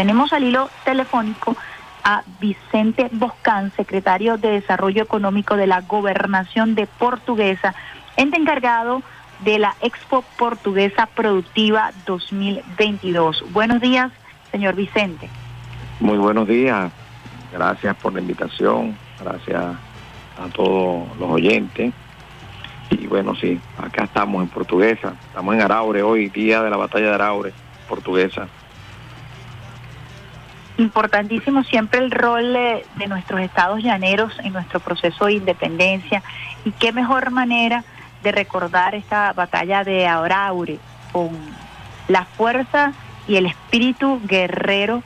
Tenemos al hilo telefónico a Vicente Boscán, secretario de Desarrollo Económico de la Gobernación de Portuguesa, ente encargado de la Expo Portuguesa Productiva 2022. Buenos días, señor Vicente. Muy buenos días. Gracias por la invitación. Gracias a todos los oyentes. Y bueno, sí, acá estamos en Portuguesa. Estamos en Araure hoy, día de la batalla de Araure, Portuguesa importantísimo siempre el rol de, nuestros estados llaneros en nuestro proceso de independencia y qué mejor manera de recordar esta batalla de Araure con la fuerza y el espíritu guerrero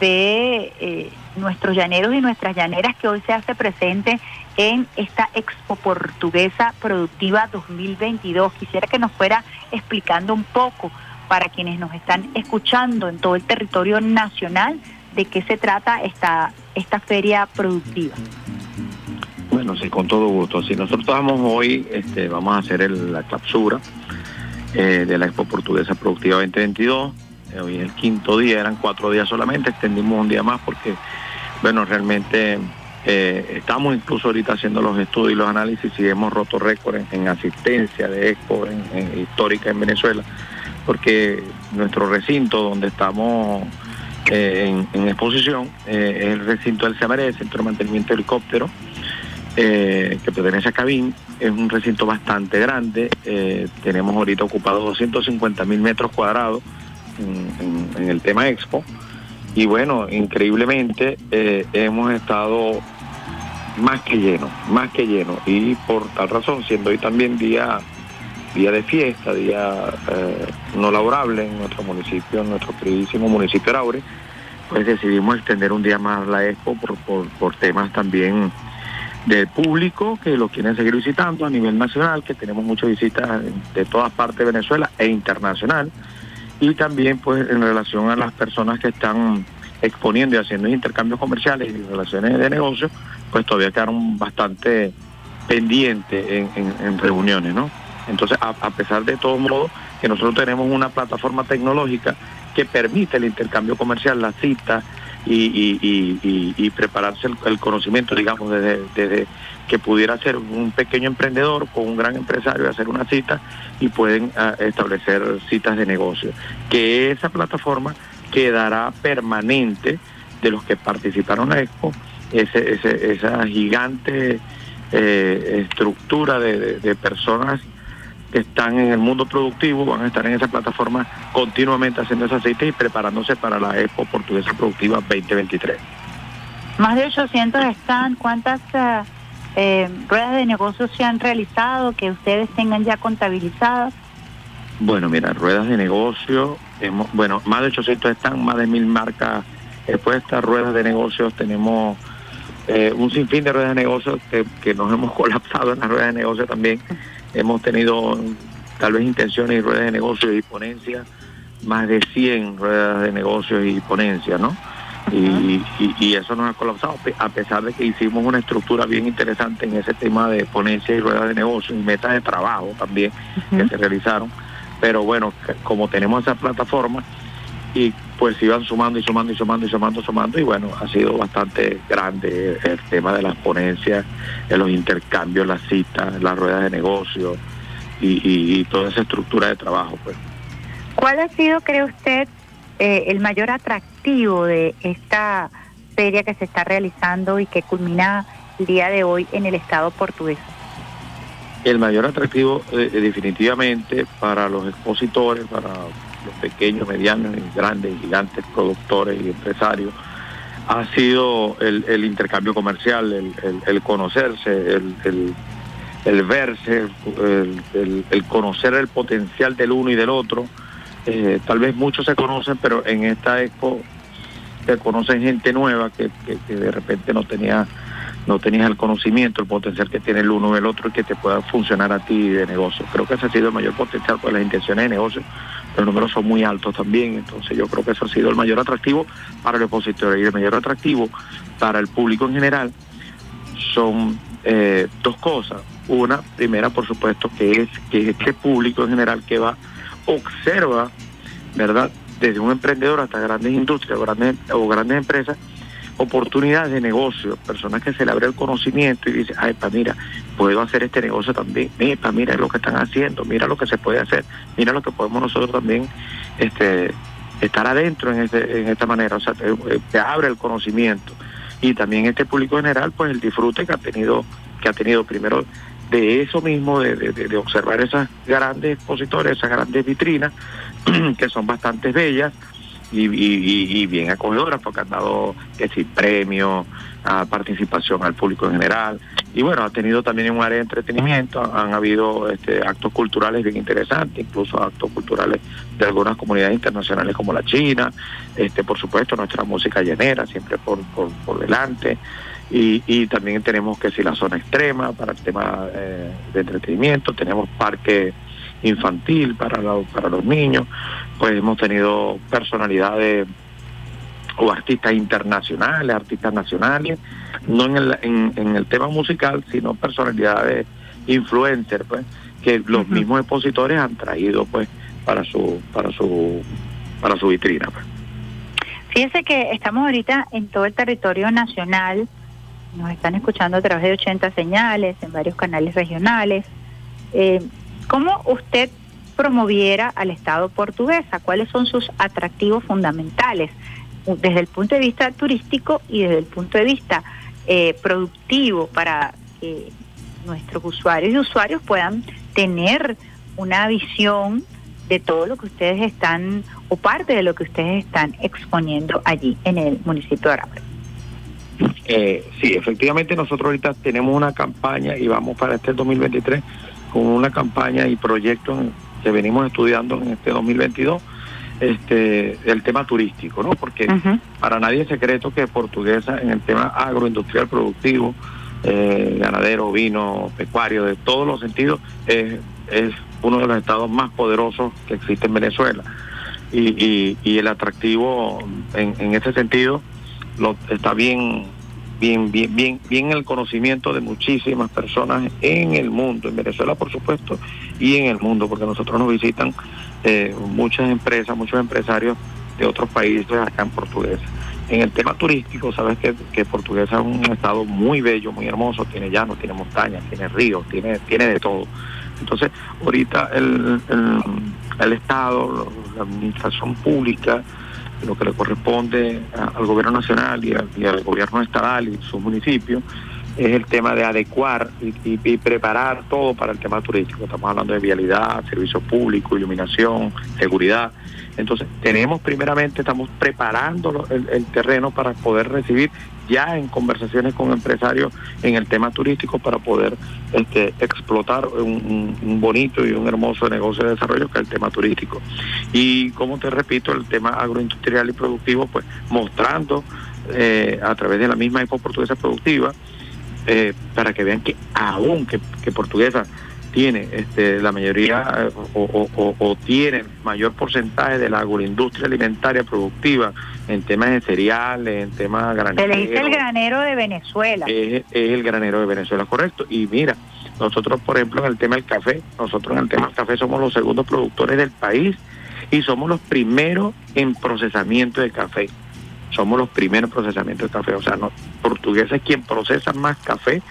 de eh, nuestros llaneros y nuestras llaneras que hoy se hace presente en esta Expo Portuguesa Productiva 2022. Quisiera que nos fuera explicando un poco para quienes nos están escuchando en todo el territorio nacional de qué se trata esta, esta feria productiva. Bueno, sí, con todo gusto. Si nosotros vamos hoy, este, vamos a hacer la clausura eh, de la Expo Portuguesa Productiva 2022. Eh, hoy es el quinto día, eran cuatro días solamente, extendimos un día más porque, bueno, realmente eh, estamos incluso ahorita haciendo los estudios y los análisis y hemos roto récord en, asistencia de Expo histórica en Venezuela, porque nuestro recinto donde estamos eh, en, exposición eh, el recinto del CMR, el Centro de Mantenimiento de Helicóptero, eh, que pertenece a Cabín. Es un recinto bastante grande. tenemos ahorita ocupado 250 mil metros cuadrados en, el tema Expo. Y bueno, increíblemente hemos estado más que lleno, más que lleno. Y por tal razón, siendo hoy también día día de fiesta, día eh, no laborable en nuestro municipio, en nuestro queridísimo municipio de Aure, pues decidimos extender un día más la expo por, por, temas también del público que lo quieren seguir visitando a nivel nacional, que tenemos muchas visitas de todas partes de Venezuela e internacional, y también pues en relación a las personas que están exponiendo y haciendo intercambios comerciales y relaciones de negocio, pues todavía quedaron bastante pendientes en, en reuniones, ¿no? Entonces, a, pesar de todos modos, que nosotros tenemos una plataforma tecnológica que permite el intercambio comercial, la cita y, prepararse el, conocimiento, digamos, desde, que pudiera ser un pequeño emprendedor con un gran empresario hacer una cita y pueden ah, establecer citas de negocio. Que esa plataforma quedará permanente de los que participaron en la Expo, esa gigante eh, estructura de personas están en el mundo productivo, van a estar en esa plataforma continuamente haciendo ese aceite y preparándose para la Expo Portuguesa Productiva 2023. Más de 800 están. ¿Cuántas eh, eh, ruedas de negocio se han realizado que ustedes tengan ya contabilizadas? Bueno, mira, ruedas de negocio, hemos, bueno, más de 800 están, más de mil marcas expuestas, ruedas de negocios, tenemos eh, un sinfín de ruedas de negocios que, que nos hemos colapsado en las ruedas de negocio también Hemos tenido tal vez intenciones y ruedas de negocios y ponencias, más de 100 ruedas de negocios y ponencias, ¿no? Y, eso nos ha colapsado, a pesar de que hicimos una estructura bien interesante en ese tema de ponencias y ruedas de negocios y metas de trabajo también que se realizaron. Pero bueno, como tenemos esa plataforma, y pues iban sumando y sumando y sumando y sumando, sumando y bueno, ha sido bastante grande el tema de las ponencias, de los intercambios, las citas, las ruedas de negocio y, toda esa estructura de trabajo. pues. ¿Cuál ha sido, cree usted, eh, el mayor atractivo de esta feria que se está realizando y que culmina el día de hoy en el Estado portugués? El mayor atractivo eh, definitivamente para los expositores, para los pequeños, medianos y grandes, gigantes productores y empresarios, ha sido el, intercambio comercial, el, conocerse, el, verse, el, conocer el potencial del uno y del otro. Eh, tal vez muchos se conocen, pero en esta expo se conocen gente nueva que, de repente no tenía no tenías el conocimiento, el potencial que tiene el uno y el otro y que te pueda funcionar a ti de negocio. Creo que ese ha sido el mayor potencial, pues las intenciones de negocio, los números son muy altos también, entonces yo creo que eso ha sido el mayor atractivo para el expositor y el mayor atractivo para el público en general son eh, dos cosas. Una, primera, por supuesto, que es que este público en general que va, observa, ¿verdad? desde un emprendedor hasta grandes industrias grandes, o grandes empresas, oportunidades de negocio, personas que se le abre el conocimiento y dice, ay, pa, mira, puedo hacer este negocio también, mira, mira lo que están haciendo, mira lo que se puede hacer, mira lo que podemos nosotros también este, estar adentro en, este, en esta manera, o sea, te, abre el conocimiento. Y también este público general, pues el disfrute que ha tenido, que ha tenido primero de eso mismo, de, de observar esas grandes expositores, esas grandes vitrinas, que son bastante bellas, y, bien acogedoras porque han dado que sí, premios, participación al público en general. Y bueno, ha tenido también un área de entretenimiento, han, habido este, actos culturales bien interesantes, incluso actos culturales de algunas comunidades internacionales como la China, este por supuesto nuestra música llanera siempre por, por, delante. Y, y, también tenemos que si la zona extrema para el tema eh, de entretenimiento, tenemos parques infantil para, para los niños, pues hemos tenido personalidades o artistas internacionales, artistas nacionales, no en el, en, el tema musical, sino personalidades influencers, pues, que los mismos expositores han traído pues para su, para su, para su vitrina. Pues. Fíjese que estamos ahorita en todo el territorio nacional, nos están escuchando a través de 80 señales en varios canales regionales. Eh, ¿Cómo usted promoviera al Estado portuguesa? ¿Cuáles son sus atractivos fundamentales desde el punto de vista turístico y desde el punto de vista eh, productivo para que nuestros usuarios y usuarios puedan tener una visión de todo lo que ustedes están o parte de lo que ustedes están exponiendo allí en el municipio de Arabra? Eh, sí, efectivamente nosotros ahorita tenemos una campaña y vamos para este 2023 con una campaña y proyecto que venimos estudiando en este 2022 este el tema turístico, ¿no? Porque para nadie es secreto que Portuguesa en el tema agroindustrial productivo, eh, ganadero, vino, pecuario, de todos los sentidos, es, es uno de los estados más poderosos que existe en Venezuela. Y, y, el atractivo en, en ese sentido lo, está bien bien, bien, bien, bien el conocimiento de muchísimas personas en el mundo, en Venezuela por supuesto, y en el mundo, porque nosotros nos visitan eh, muchas empresas, muchos empresarios de otros países acá en Portuguesa. En el tema turístico, sabes que, que Portuguesa es un estado muy bello, muy hermoso, tiene llanos, tiene montañas, tiene ríos, tiene, tiene de todo. Entonces, ahorita el, el, el Estado, la administración pública, lo que le corresponde al gobierno nacional y, al gobierno estatal y sus municipios es el tema de adecuar y, preparar todo para el tema turístico. Estamos hablando de vialidad, servicio público, iluminación, seguridad. Entonces, tenemos primeramente, estamos preparando el, terreno para poder recibir ya en conversaciones con empresarios en el tema turístico para poder este, explotar un, bonito y un hermoso negocio de desarrollo que es el tema turístico. Y como te repito, el tema agroindustrial y productivo, pues mostrando eh, a través de la misma Expo Portuguesa Productiva, eh, para que vean que aún que, que Portuguesa tiene este, la mayoría o, tiene mayor porcentaje de la agroindustria alimentaria productiva en temas de cereales, en temas graneros. Se le dice el granero de Venezuela. Es, el granero de Venezuela, correcto. Y mira, nosotros, por ejemplo, en el tema del café, nosotros en el tema del café somos los segundos productores del país y somos los primeros en procesamiento de café. Somos los primeros en procesamiento de café. O sea, no, portuguesa es quien procesa más café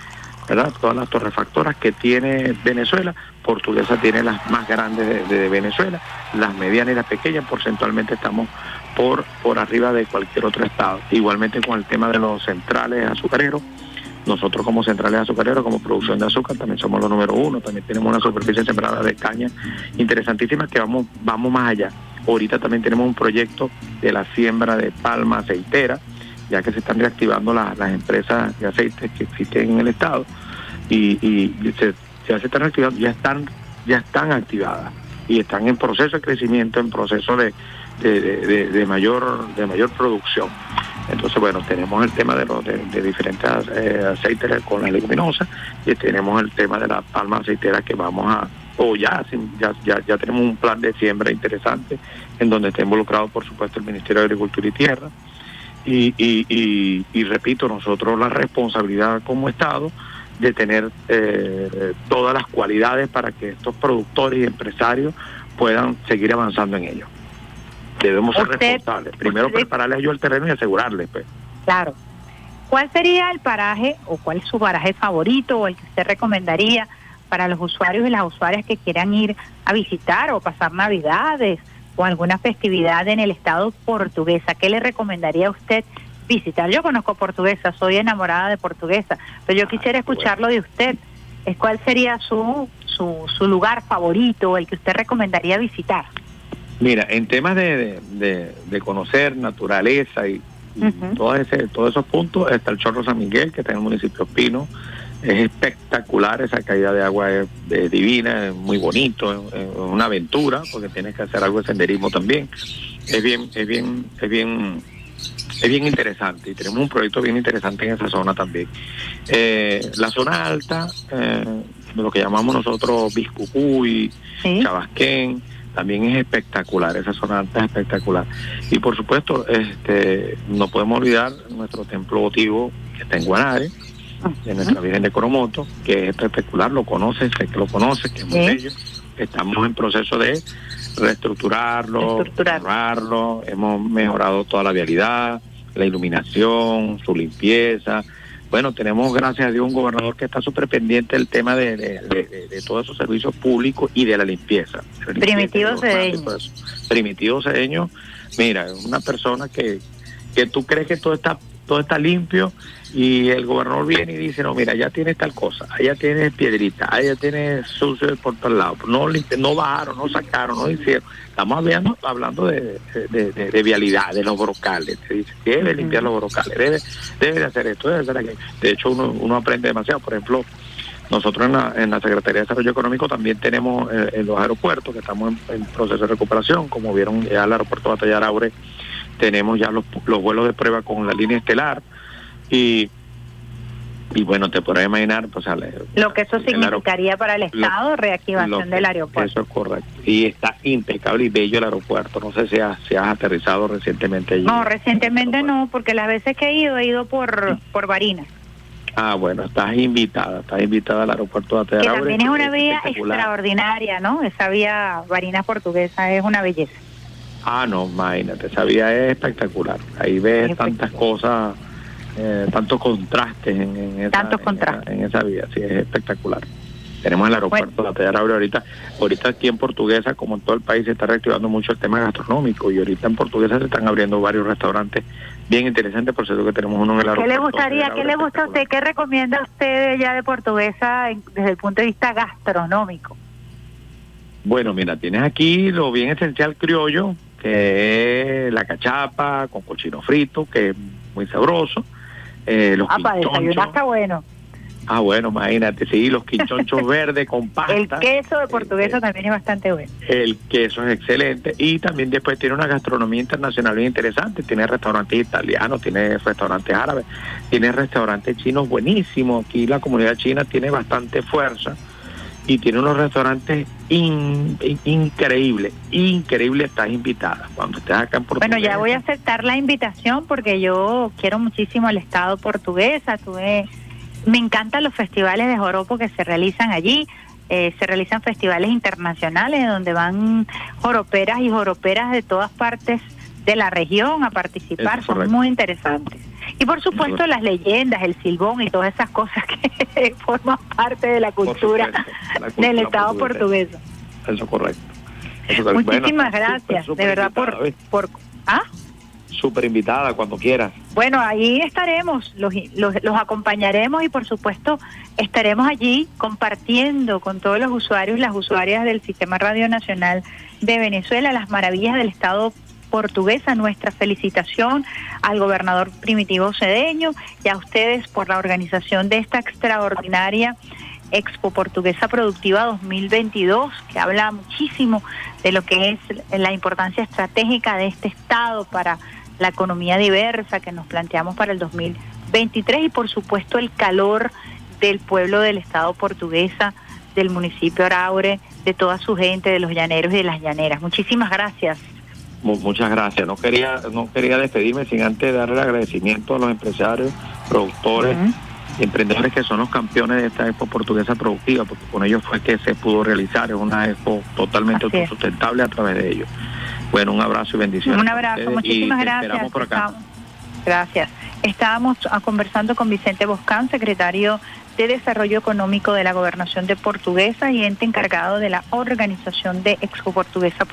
¿verdad? Todas las torrefactoras que tiene Venezuela, Portuguesa tiene las más grandes de, Venezuela, las medianas y las pequeñas, porcentualmente estamos por, por arriba de cualquier otro estado. Igualmente con el tema de los centrales azucareros, nosotros como centrales azucareros, como producción de azúcar, también somos los número uno, también tenemos una superficie sembrada de caña interesantísima que vamos, vamos más allá. Ahorita también tenemos un proyecto de la siembra de palma aceitera, ya que se están reactivando las empresas de aceites que existen en el estado y, se, ya se están reactivando, ya están, ya están activadas y están en proceso de crecimiento, en proceso de, de, mayor de mayor producción. Entonces, bueno, tenemos el tema de los de, diferentes eh, aceites con la leguminosa y tenemos el tema de la palma aceitera que vamos a, o ya, ya, ya, ya tenemos un plan de siembra interesante en donde está involucrado, por supuesto, el Ministerio de Agricultura y Tierra, y, y, y, repito, nosotros la responsabilidad como Estado de tener eh, todas las cualidades para que estos productores y empresarios puedan seguir avanzando en ello. debemos ser responsables. Primero prepararles yo el terreno y asegurarles. Pues. Claro. ¿Cuál sería el paraje o cuál es su paraje favorito o el que usted recomendaría para los usuarios y las usuarias que quieran ir a visitar o pasar navidades o alguna festividad en el estado portuguesa? ¿Qué le recomendaría a usted visitar? Yo conozco portuguesa, soy enamorada de portuguesa, pero yo quisiera escucharlo de usted. ¿Cuál sería su, su, su lugar favorito, el que usted recomendaría visitar? Mira, en temas de, de, conocer naturaleza y, todos, ese, todos esos puntos, está el Chorro San Miguel, que está en el municipio Pino. Es espectacular, esa caída de agua es, divina, es muy bonito, es, una aventura, porque tienes que hacer algo de senderismo también. Es bien, es bien, es bien es bien interesante y tenemos un proyecto bien interesante en esa zona también. Eh, la zona alta, eh, lo que llamamos nosotros Biscucuy, Chabasquén, también es espectacular, esa zona alta es espectacular. Y por supuesto, este no podemos olvidar nuestro templo votivo que está en Guanare, de nuestra Virgen de Coromoto, que es espectacular, lo conoces, sé que lo conoces, que es muy bello. Estamos en proceso de reestructurarlo, cerrarlo, hemos mejorado toda la vialidad, la iluminación, su limpieza, bueno, tenemos gracias a Dios un gobernador que está súper pendiente del tema de, de, todos esos servicios públicos y de la limpieza. Primitivo Cedeño. Primitivo Cedeño, mira, una persona que, que tú crees que todo está todo está limpio y el gobernador viene y dice, no, mira, ya tienes tal cosa, allá tienes piedrita, allá tienes sucio por todos lados, no, no bajaron, no sacaron, no hicieron. Estamos hablando, hablando de, de, vialidad, de los brocales, te dice, debe limpiar los brocales, debe, debe de hacer esto, debe hacer aquello. De hecho, uno, uno aprende demasiado, por ejemplo, nosotros en la, en la Secretaría de Desarrollo Económico también tenemos eh, en los aeropuertos, que estamos en, proceso de recuperación, como vieron ya el aeropuerto de Batallar Aure tenemos ya los, los vuelos de prueba con la línea estelar y y bueno, te podrás imaginar, pues lo que eso significaría para el Estado, reactivación del aeropuerto. Eso es correcto. Y está impecable y bello el aeropuerto. No sé si has, si has aterrizado recientemente allí. No, recientemente no, porque las veces que he ido, he ido por, por Barinas. Ah, bueno, estás invitada, estás invitada al aeropuerto de Ateara. Que también es una vía extraordinaria, ¿no? Esa vía Barinas portuguesa es una belleza. Ah, no, imagínate, esa vía es espectacular. Ahí ves tantas cosas, eh, tantos contrastes en, esa, tantos contrastes. En, esa vía, sí, es espectacular. Tenemos el aeropuerto de la ahorita. Ahorita aquí en Portuguesa, como en todo el país, se está reactivando mucho el tema gastronómico y ahorita en Portuguesa se están abriendo varios restaurantes bien interesantes, por cierto que tenemos uno en el aeropuerto. ¿Qué le gustaría, qué le gusta a usted, qué recomienda usted ya de Portuguesa desde el punto de vista gastronómico? Bueno, mira, tienes aquí lo bien esencial criollo, que es la cachapa con cochino frito, que es muy sabroso. Eh, los ah, para desayunar está bueno. Ah, bueno, imagínate, sí, los quinchonchos verdes con pasta. El queso de portuguesa también es bastante bueno. El queso es excelente y también después tiene una gastronomía internacional bien interesante. Tiene restaurantes italianos, tiene restaurantes árabes, tiene restaurantes chinos buenísimos. Aquí la comunidad china tiene bastante fuerza y tiene unos restaurantes increíbles, increíbles, estás invitada cuando estés acá en Portugal. Bueno, ya voy a aceptar la invitación porque yo quiero muchísimo el Estado portuguesa, tuve, me encantan los festivales de joropo que se realizan allí, eh, se realizan festivales internacionales donde van joroperas y joroperas de todas partes de la región a participar, son muy interesantes. Y por supuesto las leyendas, el silbón y todas esas cosas que forman parte de la cultura del Estado portugués. Eso es correcto. Muchísimas gracias, de verdad, por... por ¿Ah? Súper invitada cuando quieras. Bueno, ahí estaremos, los, los, los, acompañaremos y por supuesto estaremos allí compartiendo con todos los usuarios, las usuarias del Sistema Radio Nacional de Venezuela, las maravillas del Estado portuguesa, nuestra felicitación al gobernador Primitivo Cedeño y a ustedes por la organización de esta extraordinaria Expo Portuguesa Productiva 2022, que habla muchísimo de lo que es la importancia estratégica de este Estado para la economía diversa que nos planteamos para el 2023 y por supuesto el calor del pueblo del Estado portuguesa, del municipio Araure, de toda su gente, de los llaneros y de las llaneras. Muchísimas gracias. Muchas gracias. No quería, no quería despedirme sin antes darle agradecimiento a los empresarios, productores, y emprendedores que son los campeones de esta expo portuguesa productiva, porque con ellos fue que se pudo realizar, es una expo totalmente autosustentable a través de ellos. Bueno, un abrazo y bendiciones. Un abrazo, muchísimas gracias. Por acá. Gracias. Estábamos ah, conversando con Vicente Boscán, secretario de Desarrollo Económico de la Gobernación de Portuguesa y ente encargado de la organización de Expo Portuguesa